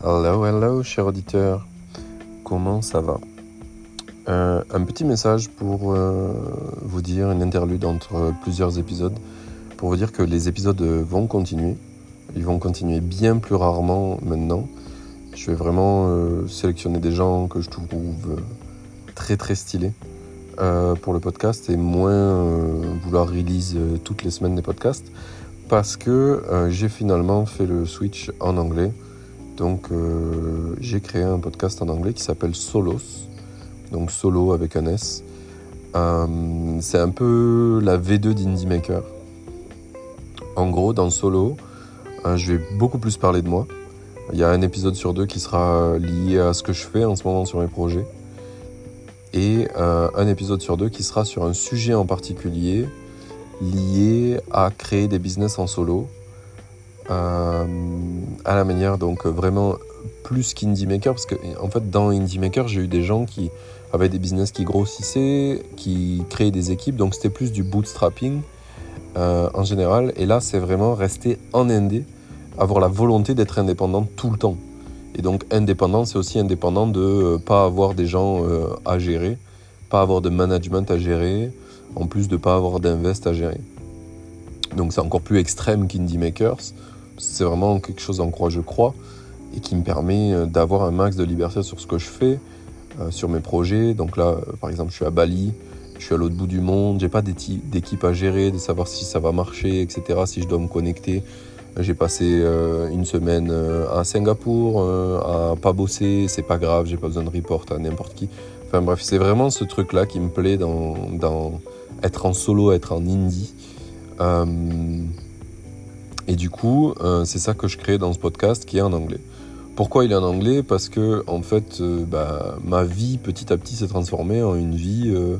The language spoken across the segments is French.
Hello, hello, cher auditeur. Comment ça va? Euh, Un petit message pour euh, vous dire, une interlude entre plusieurs épisodes, pour vous dire que les épisodes vont continuer. Ils vont continuer bien plus rarement maintenant. Je vais vraiment euh, sélectionner des gens que je trouve très très stylés pour le podcast et moins vouloir release toutes les semaines des podcasts parce que j'ai finalement fait le switch en anglais. Donc euh, j'ai créé un podcast en anglais qui s'appelle Solos, donc solo avec un S. Euh, c'est un peu la V2 d'Indie Maker. En gros, dans Solo, euh, je vais beaucoup plus parler de moi. Il y a un épisode sur deux qui sera lié à ce que je fais en ce moment sur mes projets. Et un épisode sur deux qui sera sur un sujet en particulier lié à créer des business en solo. Euh, à la manière donc vraiment plus qu'Indie Maker parce que en fait dans Indie Maker j'ai eu des gens qui avaient des business qui grossissaient, qui créaient des équipes donc c'était plus du bootstrapping euh, en général et là c'est vraiment rester en indé, avoir la volonté d'être indépendant tout le temps et donc indépendant c'est aussi indépendant de euh, pas avoir des gens euh, à gérer, pas avoir de management à gérer, en plus de pas avoir d'invest à gérer. Donc c'est encore plus extrême qu'Indie Makers. C'est vraiment quelque chose en quoi je crois et qui me permet euh, d'avoir un max de liberté sur ce que je fais, euh, sur mes projets. Donc là, euh, par exemple, je suis à Bali, je suis à l'autre bout du monde, j'ai pas d'équipe à gérer, de savoir si ça va marcher, etc. Si je dois me connecter. J'ai passé une semaine à Singapour, à pas bosser, c'est pas grave, j'ai pas besoin de report à n'importe qui. Enfin bref, c'est vraiment ce truc-là qui me plaît dans, dans être en solo, être en indie. Et du coup, euh, c'est ça que je crée dans ce podcast qui est en anglais. Pourquoi il est en anglais? Parce que en fait, euh, bah, ma vie petit à petit s'est transformée en une vie euh,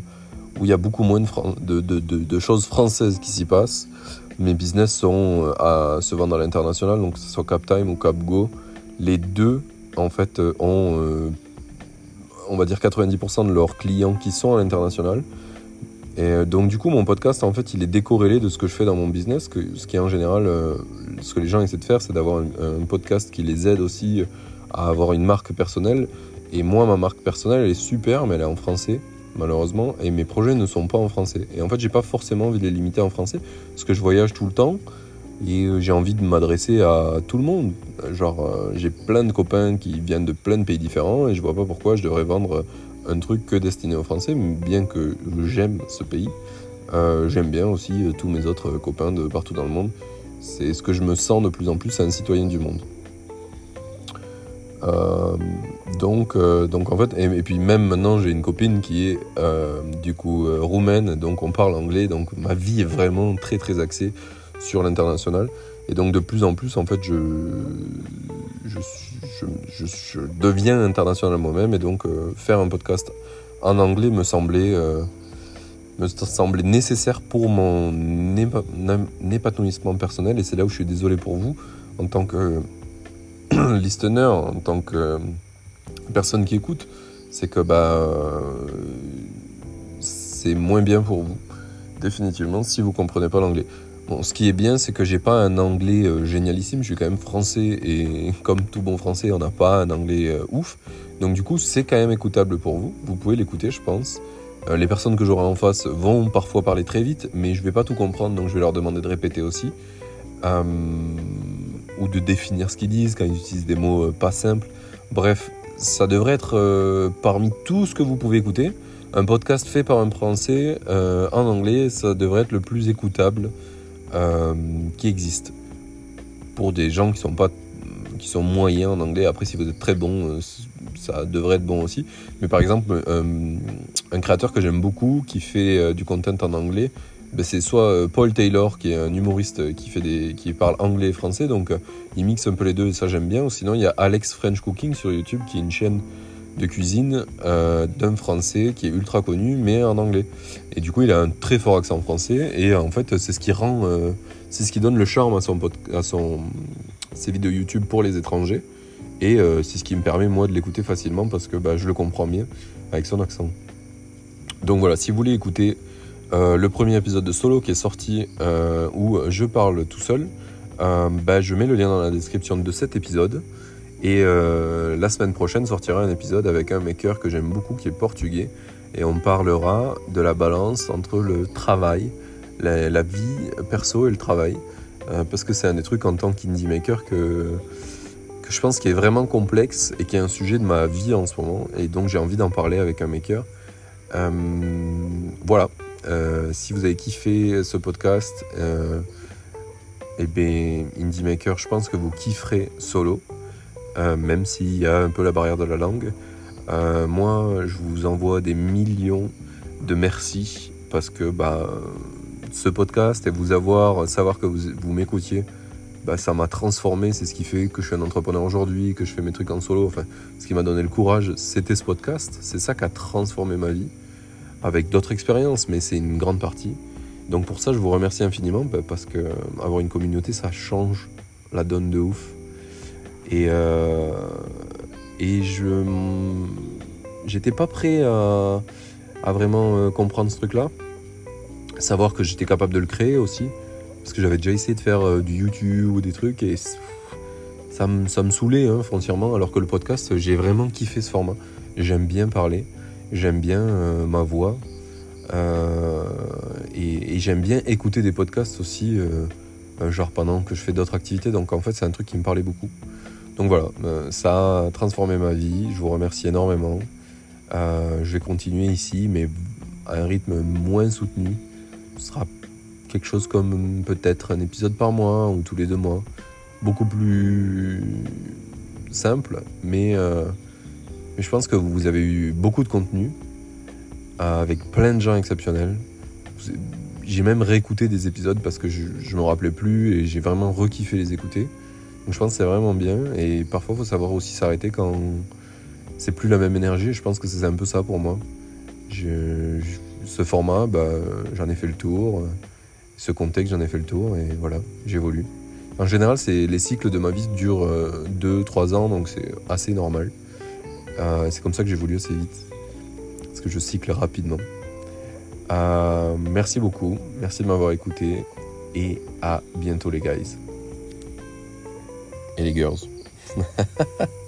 où il y a beaucoup moins de, choses françaises qui s'y passent. Mes business sont à se vendre à l'international, donc que ce soit CapTime ou CapGo, les deux en fait ont, on va dire 90% de leurs clients qui sont à l'international. Et euh, donc du coup, mon podcast, en fait, il est décorrélé de ce que je fais dans mon business, ce qui est en général, euh, ce que les gens essaient de faire, c'est d'avoir un, podcast qui les aide aussi à avoir une marque personnelle. Et moi, ma marque personnelle, elle est super, mais elle est en français, malheureusement, et mes projets ne sont pas en français. Et en fait, j'ai pas forcément envie de les limiter en français, parce que je voyage tout le temps, et euh, j'ai envie de m'adresser à tout le monde. Genre, euh, j'ai plein de copains qui viennent de plein de pays différents, et je vois pas pourquoi je devrais vendre un truc que destiné aux Français, bien que j'aime ce pays. Euh, j'aime bien aussi euh, tous mes autres copains de partout dans le monde. C'est ce que je me sens de plus en plus un citoyen du monde. Euh, donc, euh, donc en fait, et, et puis même maintenant j'ai une copine qui est euh, du coup euh, roumaine, donc on parle anglais, donc ma vie est vraiment très très axée sur l'international. Et donc de plus en plus, en fait, je, je, deviens international moi-même, et donc euh, faire un podcast en anglais me semblait, euh, me semblait nécessaire pour mon épa- épanouissement personnel, et c'est là où je suis désolé pour vous, en tant que listener, en tant que euh, personne qui écoute, c'est que bah, c'est moins bien pour vous, définitivement, si vous comprenez pas l'anglais. Bon, ce qui est bien, c'est que j'ai pas un anglais euh, génialissime, je suis quand même français et comme tout bon français, on n'a pas un anglais euh, ouf. Donc du coup, c'est quand même écoutable pour vous. Vous pouvez l'écouter, je pense. Euh, les personnes que j'aurai en face vont parfois parler très vite, mais je vais pas tout comprendre, donc je vais leur demander de répéter aussi. Ou de définir ce qu'ils disent quand ils utilisent des mots pas simples. Bref, ça devrait être parmi tout ce que vous pouvez écouter. Un podcast fait par un Français en anglais, ça devrait être le plus écoutable euh, qui existe. Pour des gens qui sont pas qui sont moyens en anglais. Après, si vous êtes très bon, euh, ça devrait être bon aussi. Mais par exemple, euh, un créateur que j'aime beaucoup qui fait du content en anglais, ben, c'est soit Paul Taylor qui est un humoriste qui fait des qui parle anglais et français, donc il mixe un peu les deux et ça j'aime bien. Ou sinon, il y a Alex French Cooking sur YouTube qui est une chaîne de cuisine euh, d'un français qui est ultra connu mais en anglais. Et du coup, il a un très fort accent français et en fait, c'est ce qui rend, euh, c'est ce qui donne le charme à son à son ses vidéos YouTube pour les étrangers. Et euh, c'est ce qui me permet moi de l'écouter facilement parce que bah, je le comprends bien avec son accent. Donc voilà, si vous voulez écouter le premier épisode de Solo qui est sorti où je parle tout seul, bah, je mets le lien dans la description de cet épisode. Et euh, la semaine prochaine sortira un épisode avec un maker que j'aime beaucoup qui est portugais. Et on parlera de la balance entre le travail, la, vie perso et le travail. Euh, parce que c'est un des trucs en tant qu'indie maker que, je pense qui est vraiment complexe et qui est un sujet de ma vie en ce moment. Et donc j'ai envie d'en parler avec un maker. Euh, voilà. si vous avez kiffé ce podcast, et eh bien Indie Maker, je pense que vous kifferez solo. Euh, même s'il y a un peu la barrière de la langue. Euh, moi, je vous envoie des millions de merci parce que bah, ce podcast et vous avoir, savoir que vous, m'écoutiez, bah, ça m'a transformé. C'est ce qui fait que je suis un entrepreneur aujourd'hui, que je fais mes trucs en solo. Enfin, ce qui m'a donné le courage, c'était ce podcast. C'est ça qui a transformé ma vie avec d'autres expériences, mais c'est une grande partie. Donc pour ça, je vous remercie infiniment bah, parce que avoir une communauté, ça change la donne de ouf. Et, euh, et je j'étais pas prêt à, vraiment euh, comprendre ce truc-là. Savoir que j'étais capable de le créer aussi. Parce que j'avais déjà essayé de faire euh, du YouTube ou des trucs et ça me, ça me saoulait hein, foncièrement. Alors que le podcast, j'ai vraiment kiffé ce format. J'aime bien parler, j'aime bien ma voix. et, et j'aime bien écouter des podcasts aussi, genre pendant que je fais d'autres activités. Donc en fait, c'est un truc qui me parlait beaucoup. Donc voilà, euh, ça a transformé ma vie. Je vous remercie énormément. Euh, je vais continuer ici, mais à un rythme moins soutenu. Ce sera quelque chose comme peut-être un épisode par mois ou tous les deux mois. Beaucoup plus simple, mais, euh, je pense que vous avez eu beaucoup de contenu avec plein de gens exceptionnels. J'ai même réécouté des épisodes parce que je ne me rappelais plus et j'ai vraiment rekiffé les écouter. Je pense que c'est vraiment bien. Et parfois, il faut savoir aussi s'arrêter quand c'est plus la même énergie. Je pense que c'est un peu ça pour moi. ce format, bah, j'en ai fait le tour. Ce contexte, j'en ai fait le tour. Et voilà, j'évolue. En général, les cycles de ma vie durent 2-3 euh, ans, donc c'est assez normal. Euh, c'est comme ça que j'évolue assez vite. Parce que je cycle rapidement. Euh, merci beaucoup. Merci de m'avoir écouté. Et à bientôt les guys. Et les girls.